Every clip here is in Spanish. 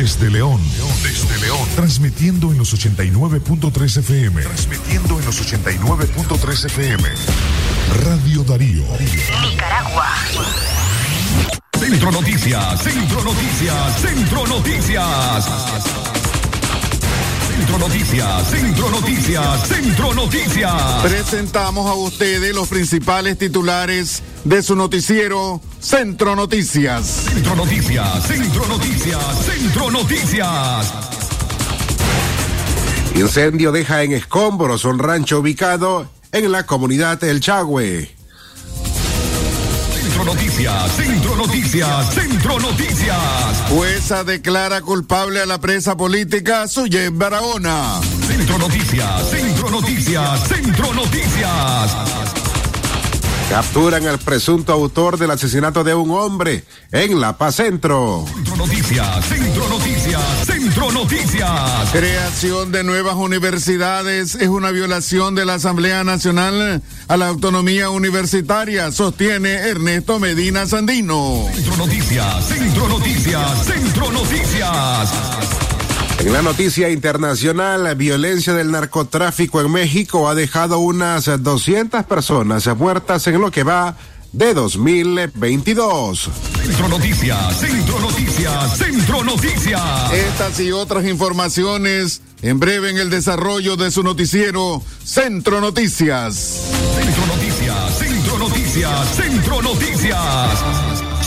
Desde León. Desde León. Transmitiendo en los 89.3 FM. Transmitiendo en los 89.3 FM. Radio Darío. Nicaragua. Centro Noticias, Centro Noticias, Centro Noticias. Centro Noticias, Centro Noticias, Centro Noticias. Presentamos a ustedes los principales titulares de su noticiero Centro Noticias. Centro Noticias, Centro Noticias, Centro Noticias. Incendio deja en escombros un rancho ubicado en la comunidad El Chagüe. Centro Noticias, Centro Noticias, Centro Noticias. Jueza declara culpable a la presa política Suyet Barahona. Centro Noticias, Centro Noticias, Centro Noticias. Capturan al presunto autor del asesinato de un hombre en La Paz Centro. Centro Noticias, Centro Noticias, Centro Noticias. Creación de nuevas universidades es una violación de la Asamblea Nacional a la autonomía universitaria, sostiene Ernesto Medina Sandino. Centro Noticias, Centro Noticias, Centro Noticias. En la noticia internacional, la violencia del narcotráfico en México ha dejado unas 200 personas muertas en lo que va de 2022. Centro Noticias, Centro Noticias, Centro Noticias. Estas y otras informaciones en breve en el desarrollo de su noticiero Centro Noticias. Centro Noticias, Centro Noticias, Centro Noticias.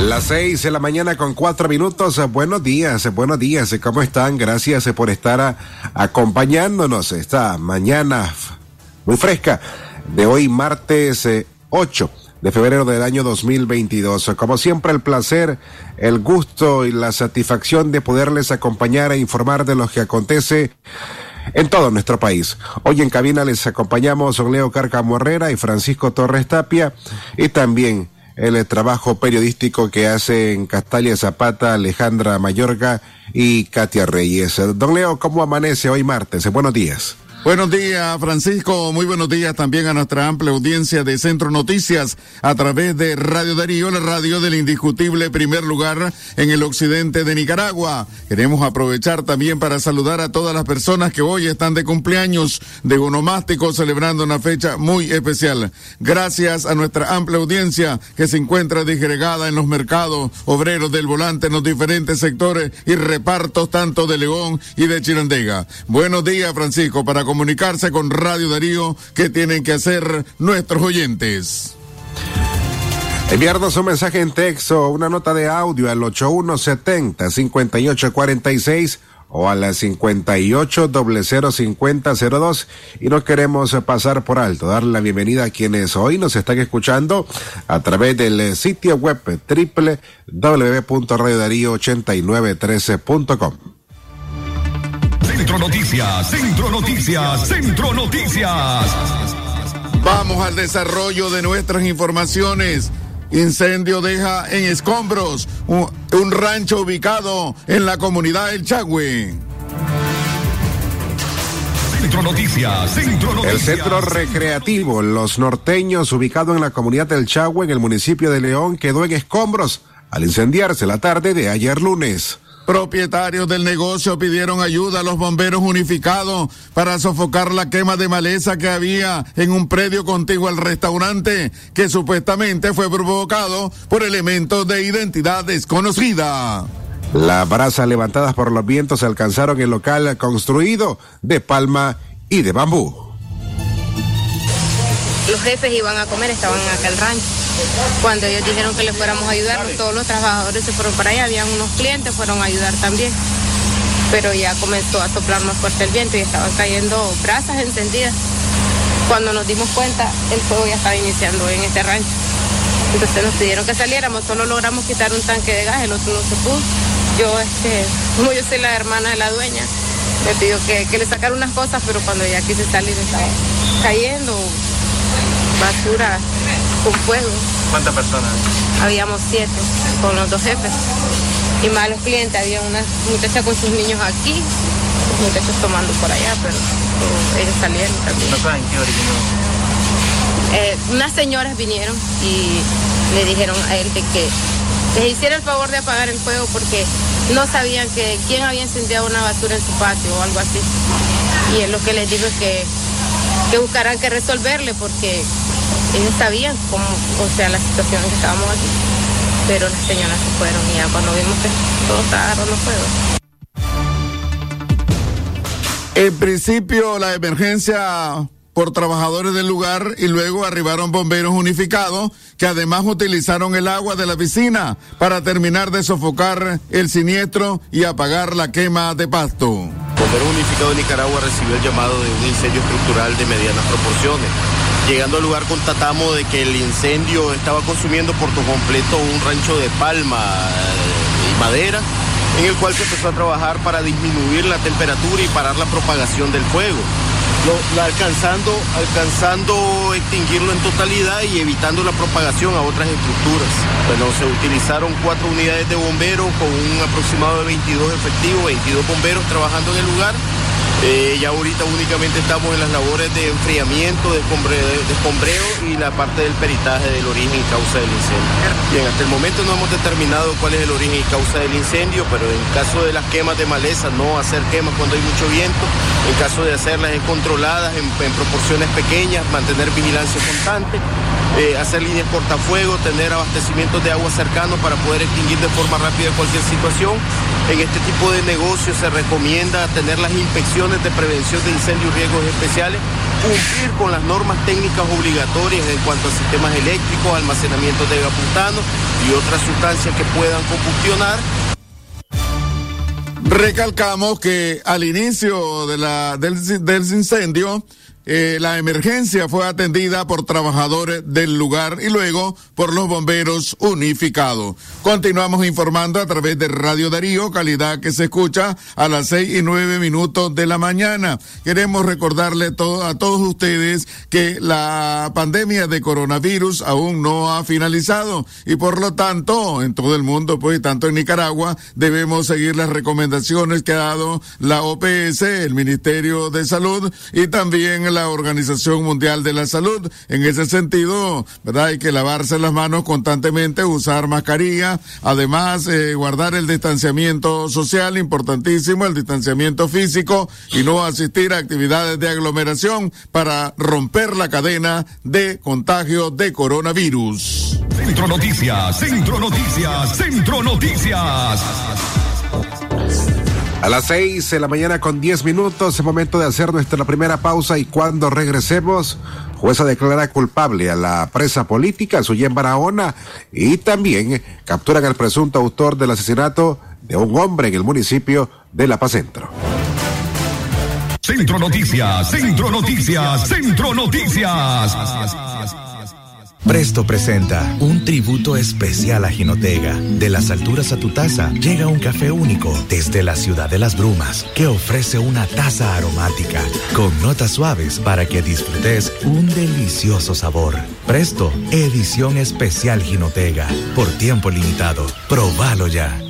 Las seis de la mañana con cuatro minutos. Buenos días, buenos días. ¿Cómo están? Gracias por estar acompañándonos esta mañana muy fresca de hoy, martes eh, 8 de febrero del año 2022. Como siempre, el placer, el gusto y la satisfacción de poderles acompañar e informar de lo que acontece en todo nuestro país. Hoy en cabina les acompañamos Leo Cárcamo Herrera y Francisco Torres Tapia y también el trabajo periodístico que hacen Castalia Zapata, Alejandra Mayorga y Katia Reyes. Don Leo, ¿cómo amanece hoy martes? Buenos días. Buenos días, Francisco. Muy buenos días también a nuestra amplia audiencia de Centro Noticias a través de Radio Darío, la radio del indiscutible primer lugar en el occidente de Nicaragua. Queremos aprovechar también para saludar a todas las personas que hoy están de cumpleaños de Gonomástico celebrando una fecha muy especial. Gracias a nuestra amplia audiencia que se encuentra disgregada en los mercados obreros del volante en los diferentes sectores y repartos tanto de León y de Chirandega. Buenos días, Francisco, para comunicarse con Radio Darío, ¿qué tienen que hacer nuestros oyentes? Enviarnos un mensaje en texto, una nota de audio al 8170-5846 o a la 58005002 y no queremos pasar por alto, darle la bienvenida a quienes hoy nos están escuchando a través del sitio web www.radiodarío8913.com. Centro Noticias, Centro Noticias, Centro Noticias. Vamos al desarrollo de nuestras informaciones. Incendio deja en escombros un, un rancho ubicado en la comunidad El Chagüe. Centro Noticias, Centro Noticias. El centro recreativo Los Norteños, ubicado en la comunidad del Chagüe, en el municipio de León, quedó en escombros al incendiarse la tarde de ayer lunes. Propietarios del negocio pidieron ayuda a los bomberos unificados para sofocar la quema de maleza que había en un predio contiguo al restaurante, que supuestamente fue provocado por elementos de identidad desconocida. Las brasas levantadas por los vientos alcanzaron el local construido de palma y de bambú. Los jefes iban a comer, estaban en aquel rancho. Cuando ellos dijeron que les fuéramos a ayudar, todos los trabajadores se fueron para allá, habían unos clientes, fueron a ayudar también. Pero ya comenzó a soplar más fuerte el viento y estaban cayendo brasas encendidas. Cuando nos dimos cuenta, el fuego ya estaba iniciando en este rancho. Entonces nos pidieron que saliéramos, solo logramos quitar un tanque de gas, el otro no se pudo. yo, este, como yo soy la hermana de la dueña, me pidió que, que le sacara unas cosas, pero cuando ya quise salir estaba cayendo basura con fuego. ¿Cuántas personas? Habíamos siete con los dos jefes. Y más los clientes, había una muchacha con sus niños aquí, muchachos tomando por allá, pero, ellos salieron también. ¿No saben qué originó? Eh, unas señoras vinieron y le dijeron a él de que les hiciera el favor de apagar el fuego porque no sabían que quién había encendido una basura en su patio o algo así. Y él lo que les dijo es que, que buscarán que resolverle porque ellos sabían cómo, o sea, la situación en que estábamos aquí. Pero las señoras se fueron y ya cuando vimos que todo estaba agarrando fuego. En principio, la emergencia por trabajadores del lugar y luego arribaron bomberos unificados que además utilizaron el agua de la piscina para terminar de sofocar el siniestro y apagar la quema de pasto. Bombero Unificado de Nicaragua recibió el llamado de un incendio estructural de medianas proporciones. Llegando al lugar constatamos de que el incendio estaba consumiendo por completo un rancho de palma eh, y madera en el cual se empezó a trabajar para disminuir la temperatura y parar la propagación del fuego alcanzando, alcanzando extinguirlo en totalidad y evitando la propagación a otras estructuras. Bueno, se utilizaron cuatro unidades de bomberos con un aproximado de 22 efectivos, 22 bomberos trabajando en el lugar eh, ya ahorita únicamente estamos en las labores de enfriamiento, de escombreo y la parte del peritaje del origen y causa del incendio. Bien, hasta el momento no hemos determinado cuál es el origen y causa del incendio, pero en caso de las quemas de maleza, no hacer quemas cuando hay mucho viento. En caso de hacerlas es controladas en, proporciones pequeñas, mantener vigilancia constante, eh, hacer líneas cortafuego, tener abastecimientos de agua cercano para poder extinguir de forma rápida cualquier situación. En este tipo de negocios se recomienda tener las inspecciones de prevención de incendios y riesgos especiales, cumplir con las normas técnicas obligatorias en cuanto a sistemas eléctricos, almacenamiento de gaputano y otras sustancias que puedan combustionar. Recalcamos que al inicio de del, del incendio, eh, la emergencia fue atendida por trabajadores del lugar y luego por los bomberos unificados. Continuamos informando a través de Radio Darío, calidad que se escucha a las seis y nueve minutos de la mañana. Queremos recordarle a todos ustedes que la pandemia de coronavirus aún no ha finalizado y por lo tanto en todo el mundo, pues tanto en Nicaragua, debemos seguir las recomendaciones que ha dado la OPS, el Ministerio de Salud y también la Organización Mundial de la Salud. En ese sentido, ¿verdad? Hay que lavarse las manos constantemente, usar mascarilla, además eh, guardar el distanciamiento social, importantísimo, el distanciamiento físico y no asistir a actividades de aglomeración para romper la cadena de contagio de coronavirus. Centro Noticias, Centro Noticias, Centro Noticias. A las seis de la mañana con diez minutos, es momento de hacer nuestra primera pausa y cuando regresemos, jueza declara culpable a la presa política, Suyen Barahona, y también capturan al presunto autor del asesinato de un hombre en el municipio de La Paz Centro. Centro Noticias, Centro Noticias, Centro Noticias. Presto presenta un tributo especial a Jinotega. De las alturas a tu taza llega un café único desde la ciudad de las brumas que ofrece una taza aromática con notas suaves para que disfrutes un delicioso sabor. Presto, edición especial Jinotega. Por tiempo limitado. Probalo ya.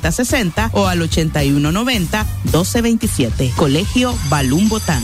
60 o al 8190 1227. Colegio Balún Botán.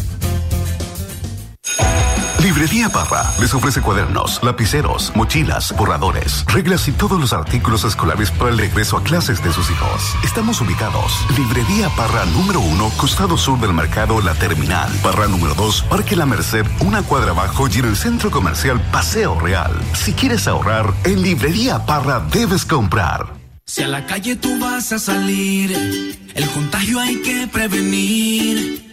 Librería Parra les ofrece cuadernos, lapiceros, mochilas, borradores, reglas y todos los artículos escolares para el regreso a clases de sus hijos. Estamos ubicados. Librería Parra número uno, costado sur del mercado La Terminal. Parra número dos, Parque La Merced, una cuadra abajo y en el centro comercial Paseo Real. Si quieres ahorrar, en Librería Parra debes comprar. Si a la calle tú vas a salir, el contagio hay que prevenir.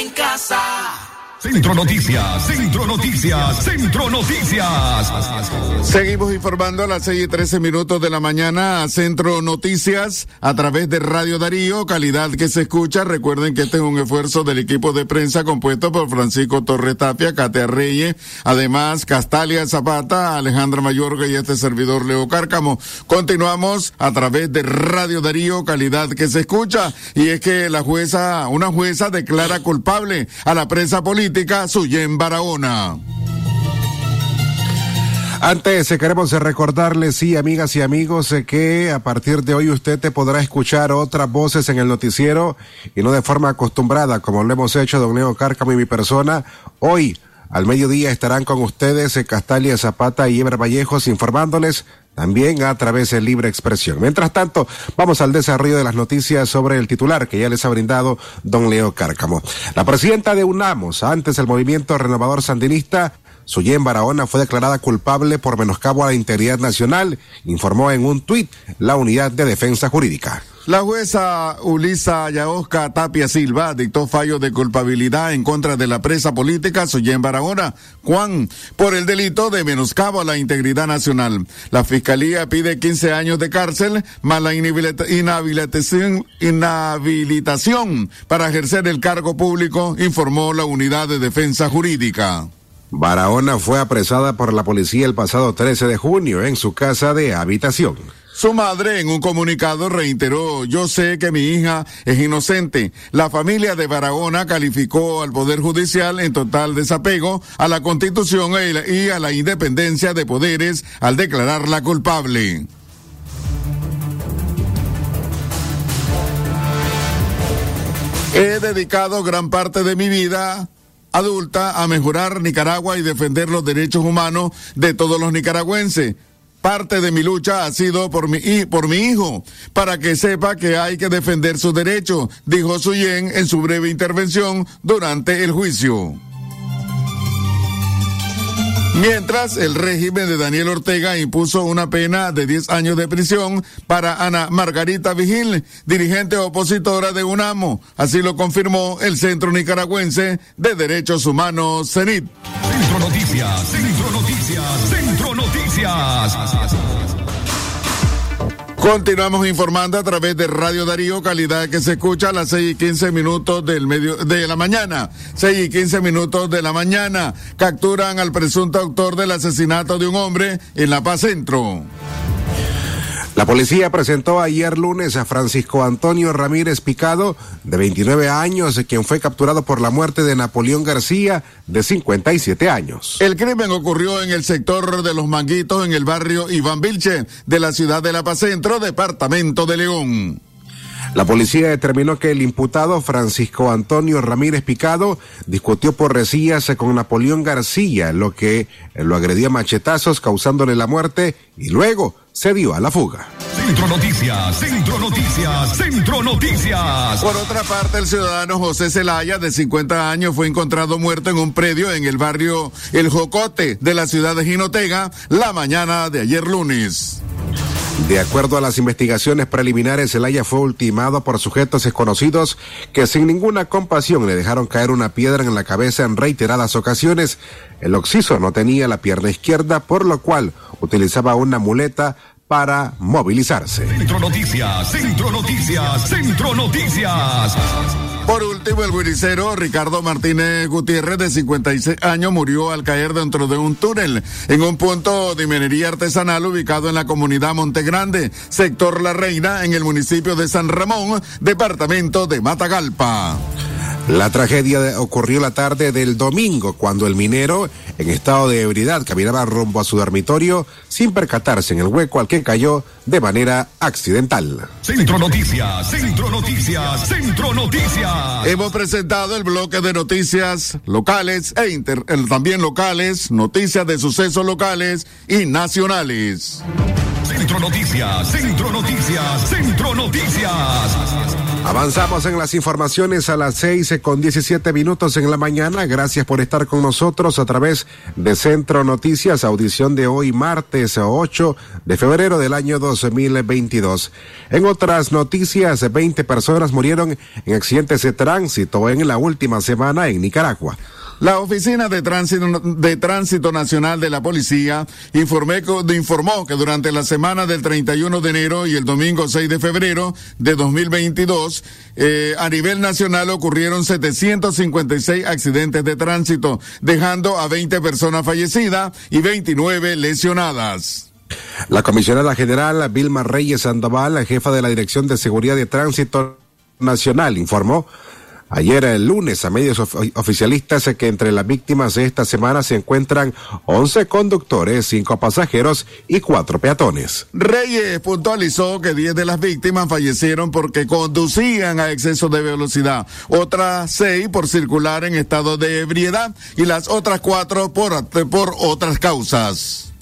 En casa. Centro Noticias, Centro Noticias, Centro Noticias. Seguimos informando a las 6 y 13 minutos de la mañana a Centro Noticias a través de Radio Darío, calidad que se escucha. Recuerden que este es un esfuerzo del equipo de prensa compuesto por Francisco Torres Tapia, Katia Reyes, además Castalia Zapata, Alejandra Mayorga y este servidor Leo Cárcamo. Continuamos a través de Radio Darío, calidad que se escucha. Y es que la jueza, una jueza declara culpable a la prensa política Suyen Barahona. Antes eh, queremos recordarles, sí, amigas y amigos, eh, que a partir de hoy usted te podrá escuchar otras voces en el noticiero y no de forma acostumbrada, como lo hemos hecho don Leo Cárcamo y mi persona. Hoy, al mediodía, estarán con ustedes eh, Castalia Zapata y Eber Vallejos informándoles también a través de libre expresión. Mientras tanto, vamos al desarrollo de las noticias sobre el titular que ya les ha brindado don Leo Cárcamo. La presidenta de UNAMOS, antes del movimiento renovador sandinista, Suyen Barahona fue declarada culpable por menoscabo a la integridad nacional, informó en un tuit la Unidad de Defensa Jurídica. La jueza Ulisa Yaosca Tapia Silva dictó fallo de culpabilidad en contra de la presa política Suyen Barahona, Juan, por el delito de menoscabo a la integridad nacional. La fiscalía pide 15 años de cárcel más la inhabilitación, inhabilitación para ejercer el cargo público, informó la Unidad de Defensa Jurídica. Barahona fue apresada por la policía el pasado 13 de junio en su casa de habitación. Su madre en un comunicado reiteró, yo sé que mi hija es inocente. La familia de Barahona calificó al Poder Judicial en total desapego a la Constitución y a la independencia de poderes al declararla culpable. He dedicado gran parte de mi vida adulta a mejorar Nicaragua y defender los derechos humanos de todos los nicaragüenses. Parte de mi lucha ha sido por mi, por mi hijo, para que sepa que hay que defender sus derechos, dijo Suyen en su breve intervención durante el juicio. Mientras el régimen de Daniel Ortega impuso una pena de 10 años de prisión para Ana Margarita Vigil, dirigente opositora de UNAMO. Así lo confirmó el Centro Nicaragüense de Derechos Humanos, CENIT. Centro Noticias, Centro Noticias, Centro Noticias. Continuamos informando a través de Radio Darío, calidad que se escucha a las 6 y 15 minutos del medio, de la mañana. 6 y 15 minutos de la mañana. Capturan al presunto autor del asesinato de un hombre en La Paz Centro. La policía presentó ayer lunes a Francisco Antonio Ramírez Picado, de 29 años, quien fue capturado por la muerte de Napoleón García, de 57 años. El crimen ocurrió en el sector de Los Manguitos, en el barrio Iván Vilche, de la ciudad de La Paz Centro, departamento de León. La policía determinó que el imputado Francisco Antonio Ramírez Picado discutió por resillas con Napoleón García, lo que lo agredió a machetazos causándole la muerte y luego se dio a la fuga. Centro Noticias, Centro Noticias, Centro Noticias. Por otra parte, el ciudadano José Zelaya, de 50 años, fue encontrado muerto en un predio en el barrio El Jocote de la ciudad de Jinotega la mañana de ayer lunes. De acuerdo a las investigaciones preliminares, Zelaya fue ultimado por sujetos desconocidos que sin ninguna compasión le dejaron caer una piedra en la cabeza en reiteradas ocasiones. El occiso no tenía la pierna izquierda, por lo cual utilizaba una muleta para movilizarse. Centro Noticias, Centro Noticias, Centro Noticias. Por último, el guiricero Ricardo Martínez Gutiérrez, de 56 años, murió al caer dentro de un túnel en un punto de minería artesanal ubicado en la comunidad Montegrande, sector La Reina, en el municipio de San Ramón, departamento de Matagalpa. La tragedia ocurrió la tarde del domingo cuando el minero, en estado de ebriedad, caminaba rumbo a su dormitorio sin percatarse en el hueco al que cayó de manera accidental. Centro Noticias, Centro Noticias, Centro Noticias. Hemos presentado el bloque de noticias locales e inter, también locales, noticias de sucesos locales y nacionales. Centro Noticias, Centro Noticias, Centro Noticias. Avanzamos en las informaciones a las seis con diecisiete minutos en la mañana. Gracias por estar con nosotros a través de Centro Noticias, audición de hoy martes 8 de febrero del año 2022. En otras noticias, 20 personas murieron en accidentes de tránsito en la última semana en Nicaragua. La Oficina de Tránsito, Nacional de la Policía informó que durante la semana del 31 de enero y el domingo 6 de febrero de 2022, eh, a nivel nacional ocurrieron 756 accidentes de tránsito, dejando a 20 personas fallecidas y 29 lesionadas. La comisionada general Vilma Reyes Sandoval, jefa de la Dirección de Seguridad de Tránsito Nacional, informó Ayer, el lunes, a medios oficialistas que entre las víctimas de esta semana se encuentran 11 conductores, 5 pasajeros y 4 peatones. Reyes puntualizó que 10 de las víctimas fallecieron porque conducían a exceso de velocidad, otras 6 por circular en estado de ebriedad y las otras 4 por, por otras causas.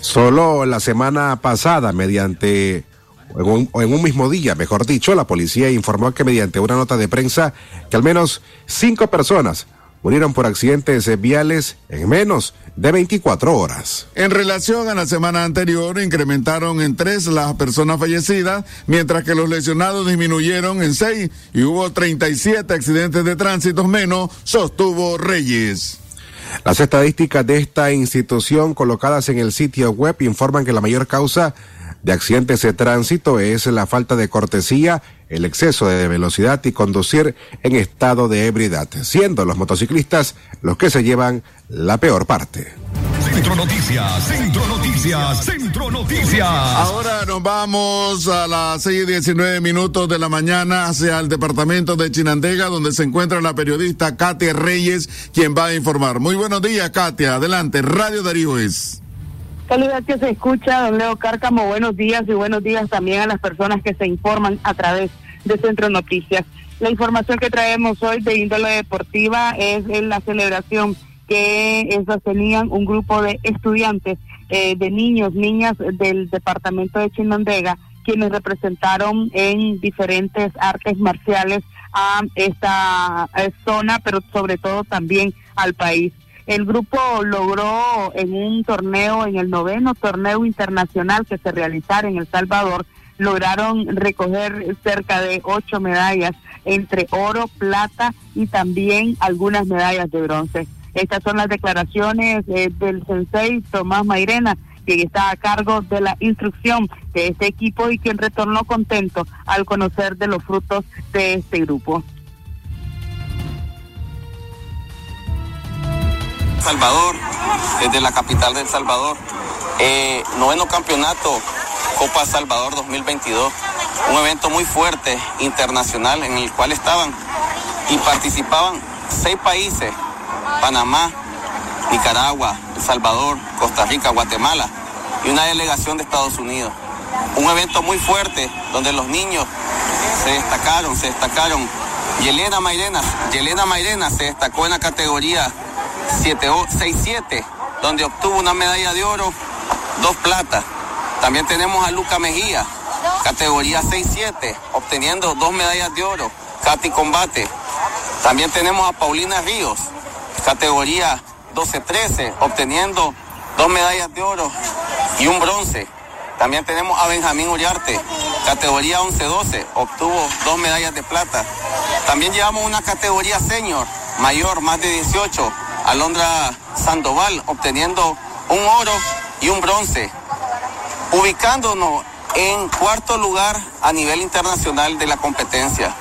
Solo la semana pasada, mediante en un, en un, mismo día, mejor dicho, la policía informó que mediante una nota de prensa que al menos cinco personas murieron por accidentes viales en menos de 24 horas. En relación a la semana anterior, incrementaron en tres las personas fallecidas, mientras que los lesionados disminuyeron en seis y hubo 37 accidentes de tránsito menos, sostuvo Reyes. Las estadísticas de esta institución colocadas en el sitio web informan que la mayor causa de accidentes de tránsito es la falta de cortesía, el exceso de velocidad y conducir en estado de ebriedad, siendo los motociclistas los que se llevan la peor parte. Centro Noticias, Centro Noticias, Centro Noticias. Ahora nos vamos a las seis y diecinueve minutos de la mañana hacia el departamento de Chinandega, donde se encuentra la periodista Katia Reyes, quien va a informar. Muy buenos días, Katia. Adelante, Radio Darío es. Calidad que se escucha, don Leo Cárcamo, buenos días y buenos días también a las personas que se informan a través de Centro Noticias. La información que traemos hoy de índole deportiva es en la celebración que sostenían un grupo de estudiantes, eh, de niños, niñas del departamento de Chinandega, quienes representaron en diferentes artes marciales a esta eh, zona, pero sobre todo también al país. El grupo logró en un torneo, en el noveno torneo internacional que se realizara en El Salvador, lograron recoger cerca de ocho medallas entre oro, plata y también algunas medallas de bronce. Estas son las declaraciones eh, del sensei Tomás Mairena, quien está a cargo de la instrucción de este equipo y quien retornó contento al conocer de los frutos de este grupo. Salvador, desde la capital del Salvador. Eh, noveno campeonato Copa Salvador 2022, un evento muy fuerte internacional en el cual estaban y participaban seis países, Panamá, Nicaragua, El Salvador, Costa Rica, Guatemala y una delegación de Estados Unidos. Un evento muy fuerte donde los niños se destacaron, se destacaron. Yelena Mairena, Yelena Mairena se destacó en la categoría 6-7, donde obtuvo una medalla de oro, dos plata También tenemos a Luca Mejía, categoría 6-7, obteniendo dos medallas de oro, Katy Combate. También tenemos a Paulina Ríos, categoría 12-13, obteniendo dos medallas de oro y un bronce. También tenemos a Benjamín Uriarte, categoría 11-12, obtuvo dos medallas de plata. También llevamos una categoría senior, mayor, más de 18, Alondra Sandoval, obteniendo un oro y un bronce, ubicándonos en cuarto lugar a nivel internacional de la competencia.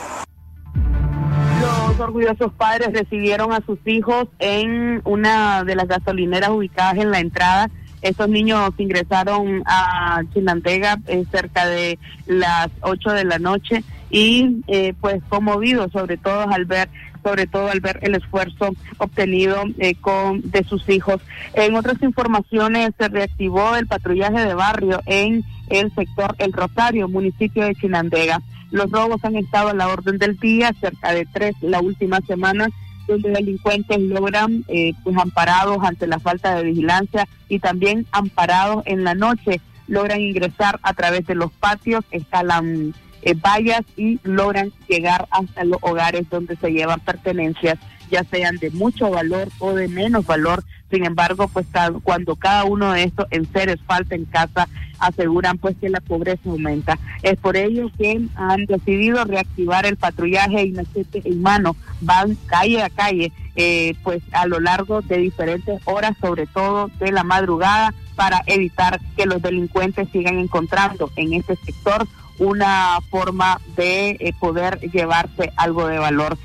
Los orgullosos padres recibieron a sus hijos en una de las gasolineras ubicadas en la entrada estos niños ingresaron a Chinantega eh, cerca de las 8 de la noche y eh, pues conmovidos sobre todo al ver sobre todo al ver el esfuerzo obtenido eh, con de sus hijos. En otras informaciones se reactivó el patrullaje de barrio en el sector El Rosario, municipio de Chinandega. Los robos han estado a la orden del día, cerca de tres la última semana donde delincuentes logran, eh, pues amparados ante la falta de vigilancia y también amparados en la noche, logran ingresar a través de los patios, escalan eh, vallas y logran llegar hasta los hogares donde se llevan pertenencias, ya sean de mucho valor o de menos valor. Sin embargo, pues cuando cada uno de estos enseres falta en casa, aseguran pues que la pobreza aumenta. Es por ello que han decidido reactivar el patrullaje y en mano, van calle a calle, eh, pues a lo largo de diferentes horas, sobre todo de la madrugada, para evitar que los delincuentes sigan encontrando en este sector una forma de eh, poder llevarse algo de valor.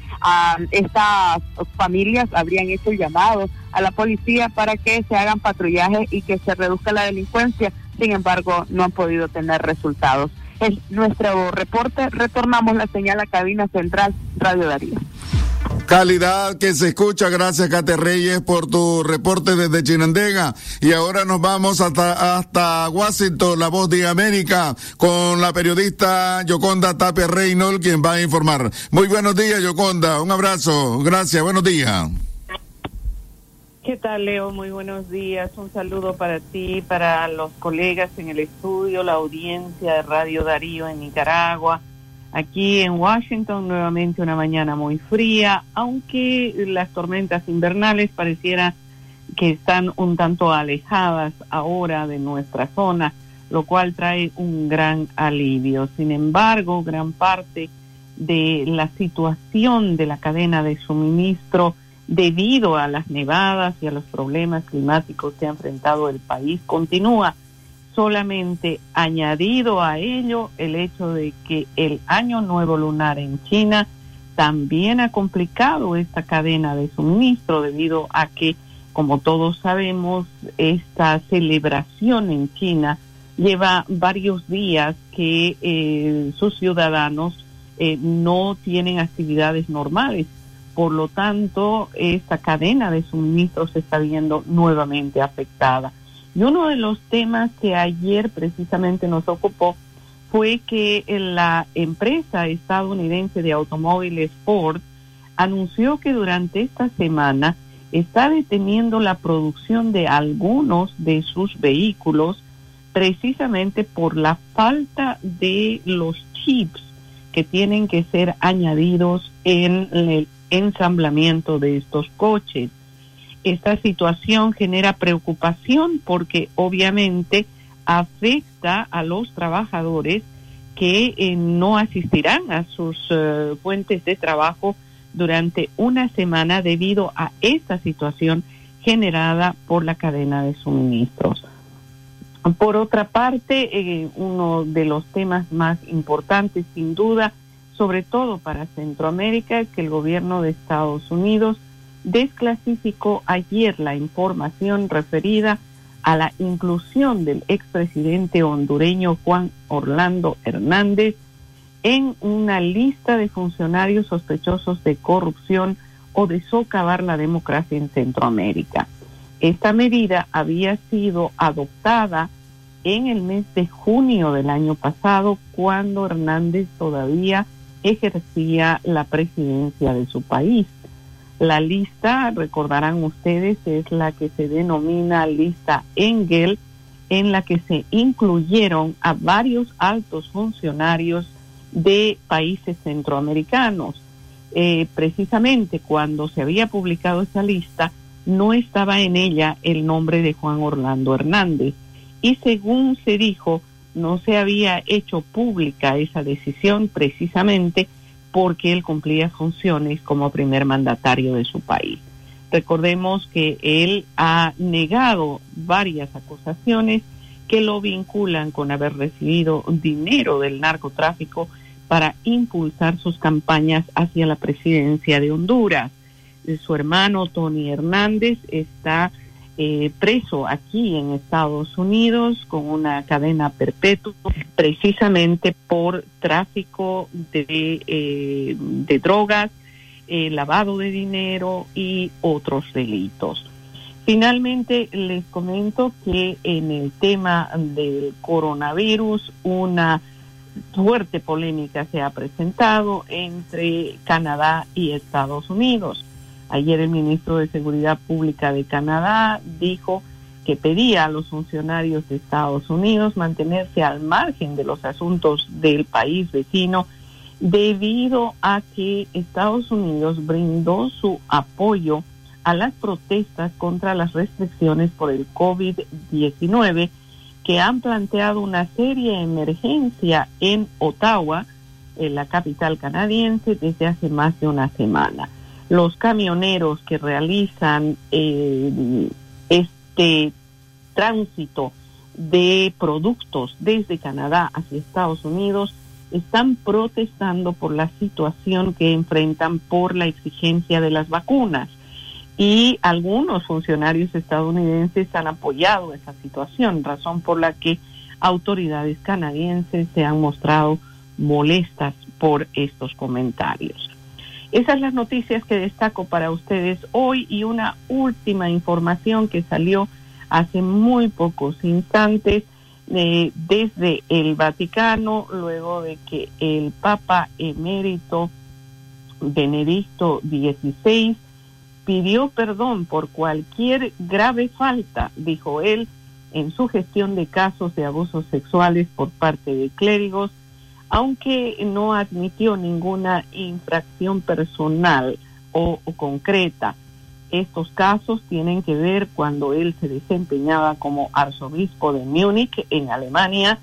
estas familias habrían hecho el llamado a la policía para que se hagan patrullajes y que se reduzca la delincuencia sin embargo no han podido tener resultados. En nuestro reporte retornamos la señal a cabina central Radio Darío. Calidad que se escucha, gracias Cate Reyes por tu reporte desde Chinandega. Y ahora nos vamos hasta, hasta Washington, la voz de América, con la periodista Yoconda Tapia Reynolds, quien va a informar. Muy buenos días, Yoconda. Un abrazo. Gracias, buenos días. ¿Qué tal, Leo? Muy buenos días. Un saludo para ti, para los colegas en el estudio, la audiencia de Radio Darío en Nicaragua. Aquí en Washington, nuevamente una mañana muy fría, aunque las tormentas invernales pareciera que están un tanto alejadas ahora de nuestra zona, lo cual trae un gran alivio. Sin embargo, gran parte de la situación de la cadena de suministro debido a las nevadas y a los problemas climáticos que ha enfrentado el país, continúa solamente añadido a ello el hecho de que el año nuevo lunar en China también ha complicado esta cadena de suministro debido a que, como todos sabemos, esta celebración en China lleva varios días que eh, sus ciudadanos eh, no tienen actividades normales por lo tanto, esta cadena de suministro se está viendo nuevamente afectada. Y uno de los temas que ayer precisamente nos ocupó fue que la empresa estadounidense de automóviles Ford anunció que durante esta semana está deteniendo la producción de algunos de sus vehículos precisamente por la falta de los chips que tienen que ser añadidos en el ensamblamiento de estos coches. Esta situación genera preocupación porque obviamente afecta a los trabajadores que eh, no asistirán a sus eh, fuentes de trabajo durante una semana debido a esta situación generada por la cadena de suministros. Por otra parte, eh, uno de los temas más importantes, sin duda, sobre todo para Centroamérica, que el gobierno de Estados Unidos desclasificó ayer la información referida a la inclusión del expresidente hondureño Juan Orlando Hernández en una lista de funcionarios sospechosos de corrupción o de socavar la democracia en Centroamérica. Esta medida había sido adoptada en el mes de junio del año pasado, cuando Hernández todavía ejercía la presidencia de su país. La lista, recordarán ustedes, es la que se denomina lista Engel en la que se incluyeron a varios altos funcionarios de países centroamericanos. Eh, precisamente cuando se había publicado esa lista, no estaba en ella el nombre de Juan Orlando Hernández. Y según se dijo, no se había hecho pública esa decisión precisamente porque él cumplía funciones como primer mandatario de su país. Recordemos que él ha negado varias acusaciones que lo vinculan con haber recibido dinero del narcotráfico para impulsar sus campañas hacia la presidencia de Honduras. Su hermano Tony Hernández está eh, preso aquí en Estados Unidos con una cadena perpetua precisamente por tráfico de, eh, de drogas, eh, lavado de dinero y otros delitos. Finalmente, les comento que en el tema del coronavirus, una fuerte polémica se ha presentado entre Canadá y Estados Unidos. Ayer el ministro de Seguridad Pública de Canadá dijo que pedía a los funcionarios de Estados Unidos mantenerse al margen de los asuntos del país vecino debido a que Estados Unidos brindó su apoyo a las protestas contra las restricciones por el COVID-19 que han planteado una seria emergencia en Ottawa, en la capital canadiense, desde hace más de una semana. Los camioneros que realizan eh, este tránsito de productos desde Canadá hacia Estados Unidos están protestando por la situación que enfrentan por la exigencia de las vacunas y algunos funcionarios estadounidenses han apoyado esa situación, razón por la que autoridades canadienses se han mostrado molestas por estos comentarios. Esas las noticias que destaco para ustedes hoy y una última información que salió hace muy pocos instantes eh, desde el Vaticano, luego de que el Papa emérito Benedicto XVI pidió perdón por cualquier grave falta, dijo él, en su gestión de casos de abusos sexuales por parte de clérigos, aunque no admitió ninguna infracción personal o, concreta. Estos casos tienen que ver cuando él se desempeñaba como arzobispo de Múnich, en Alemania,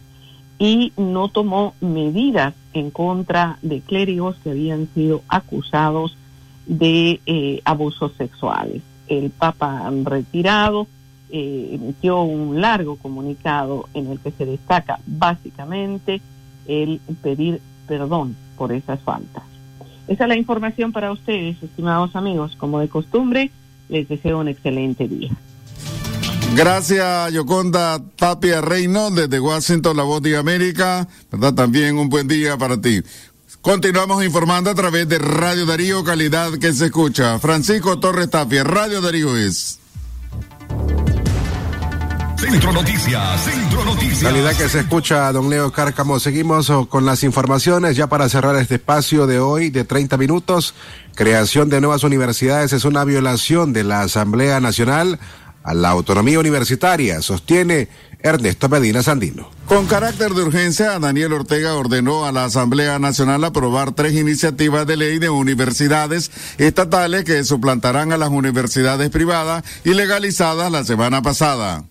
y no tomó medidas en contra de clérigos que habían sido acusados de eh, abusos sexuales. El Papa retirado eh, emitió un largo comunicado en el que se destaca básicamente el pedir perdón por esas faltas. Esa es la información para ustedes, estimados amigos. Como de costumbre, les deseo un excelente día. Gracias, Yoconda Tapia Reino, desde Washington, la voz de América. ¿Verdad? También un buen día para ti. Continuamos informando a través de Radio Darío, calidad que se escucha. Francisco Torres Tapia, Radio Darío es. Centro Noticias, Centro Noticias. Calidad que se escucha, don Leo Cárcamo. Seguimos oh, con las informaciones ya para cerrar este espacio de hoy de 30 minutos. Creación de nuevas universidades es una violación de la Asamblea Nacional a la autonomía universitaria, sostiene Ernesto Medina Sandino. Con carácter de urgencia, Daniel Ortega ordenó a la Asamblea Nacional aprobar tres iniciativas de ley de universidades estatales que suplantarán a las universidades privadas y legalizadas la semana pasada.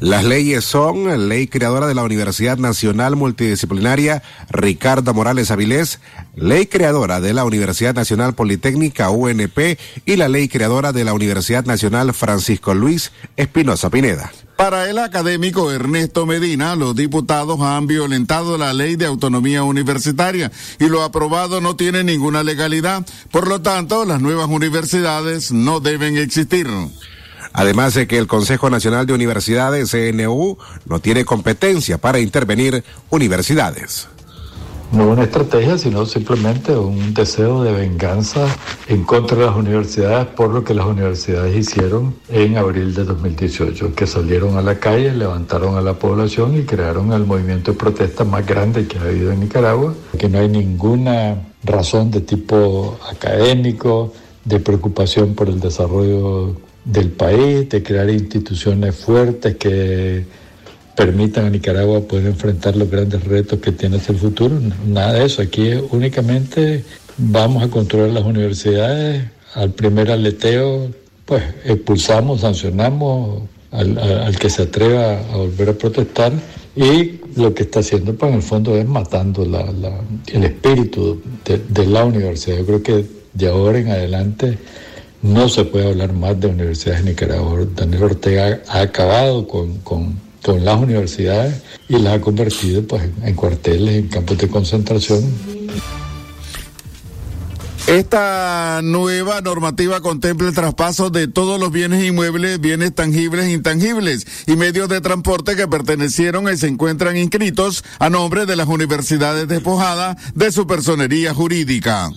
Las leyes son Ley Creadora de la Universidad Nacional Multidisciplinaria Ricardo Morales Avilés, Ley Creadora de la Universidad Nacional Politécnica UNP y la Ley Creadora de la Universidad Nacional Francisco Luis Espinosa Pineda. Para el académico Ernesto Medina, los diputados han violentado la ley de autonomía universitaria y lo aprobado no tiene ninguna legalidad. Por lo tanto, las nuevas universidades no deben existir. Además de que el Consejo Nacional de Universidades, CNU, no tiene competencia para intervenir universidades. No una estrategia, sino simplemente un deseo de venganza en contra de las universidades por lo que las universidades hicieron en abril de 2018, que salieron a la calle, levantaron a la población y crearon el movimiento de protesta más grande que ha habido en Nicaragua, que no hay ninguna razón de tipo académico, de preocupación por el desarrollo del país, de crear instituciones fuertes que permitan a Nicaragua poder enfrentar los grandes retos que tiene hacia el futuro. Nada de eso. Aquí únicamente vamos a controlar las universidades. Al primer aleteo, pues expulsamos, sancionamos al, que se atreva a volver a protestar y lo que está haciendo pues en el fondo es matando la, el espíritu de, la universidad. Yo creo que de ahora en adelante no se puede hablar más de universidades de Nicaragua. Daniel Ortega ha acabado con, con, con las universidades y las ha convertido pues, en cuarteles, en campos de concentración esta nueva normativa contempla el traspaso de todos los bienes inmuebles, bienes tangibles e intangibles y medios de transporte que pertenecieron y se encuentran inscritos a nombre de las universidades despojadas de su personería jurídica.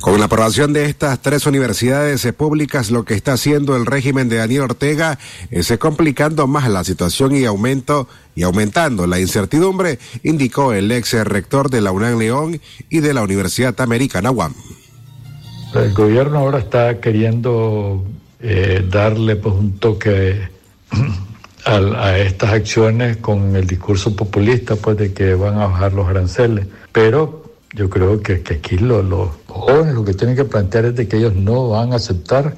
Con la aprobación de estas tres universidades públicas, lo que está haciendo el régimen de Daniel Ortega es complicando más la situación y aumento y aumentando la incertidumbre, indicó el ex rector de la UNAM León y de la Universidad Americana UAM. El gobierno ahora está queriendo eh, darle pues un toque a, estas acciones con el discurso populista pues de que van a bajar los aranceles, pero yo creo que, aquí los jóvenes lo que tienen que plantear es de que ellos no van a aceptar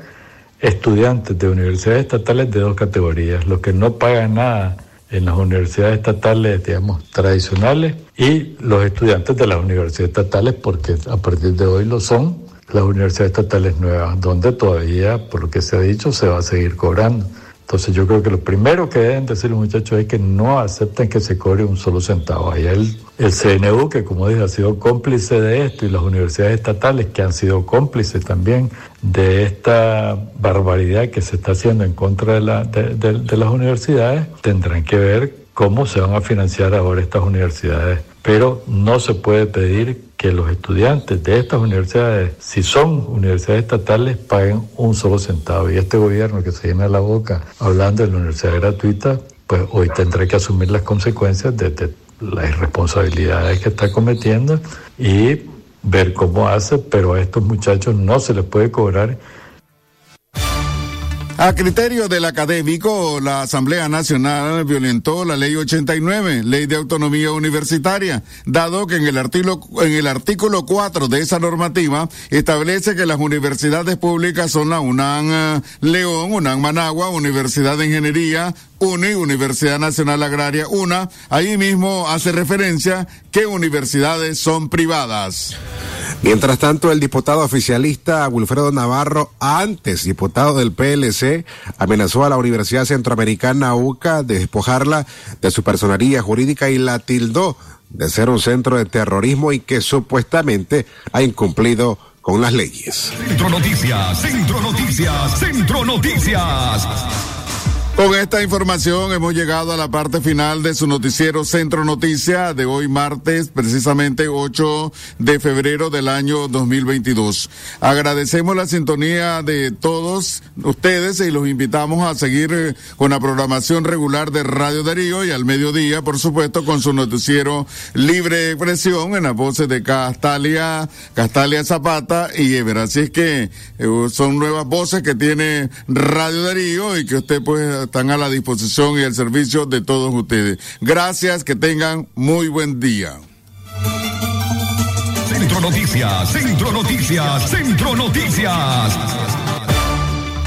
estudiantes de universidades estatales de dos categorías, los que no pagan nada en las universidades estatales, digamos, tradicionales, y los estudiantes de las universidades estatales, porque a partir de hoy lo son, las universidades estatales nuevas, donde todavía, por lo que se ha dicho, se va a seguir cobrando. Entonces yo creo que lo primero que deben decir los muchachos es que no acepten que se cobre un solo centavo. Ahí el, el CNU, que como dije ha sido cómplice de esto, y las universidades estatales que han sido cómplices también de esta barbaridad que se está haciendo en contra de, la, de las universidades, tendrán que ver cómo se van a financiar ahora estas universidades. Pero no se puede pedir que los estudiantes de estas universidades, si son universidades estatales, paguen un solo centavo. Y este gobierno que se llena la boca hablando de la universidad gratuita, pues hoy tendrá que asumir las consecuencias de, las irresponsabilidades que está cometiendo y ver cómo hace, pero a estos muchachos no se les puede cobrar a criterio del académico, la Asamblea Nacional violentó la Ley 89, Ley de Autonomía Universitaria, dado que en el artículo, en el artículo 4 de esa normativa establece que las universidades públicas son la UNAM eh, León, UNAM Managua, Universidad de Ingeniería, UNI, Universidad Nacional Agraria, UNA. Ahí mismo hace referencia que universidades son privadas. Mientras tanto, el diputado oficialista Wilfredo Navarro, antes diputado del PLC, amenazó a la Universidad Centroamericana UCA de despojarla de su personería jurídica y la tildó de ser un centro de terrorismo y que supuestamente ha incumplido con las leyes. Centro Noticias, Centro Noticias, Centro Noticias. Con esta información hemos llegado a la parte final de su noticiero Centro Noticia de hoy martes, precisamente 8 de febrero del año 2022. Agradecemos la sintonía de todos ustedes y los invitamos a seguir eh, con la programación regular de Radio Darío y al mediodía, por supuesto, con su noticiero Libre Expresión en las voces de Castalia, Castalia Zapata y Ever. Así es que eh, son nuevas voces que tiene Radio Darío y que usted pues están a la disposición y al servicio de todos ustedes. Gracias, que tengan muy buen día. Centro Noticias, Centro Noticias, Centro Noticias.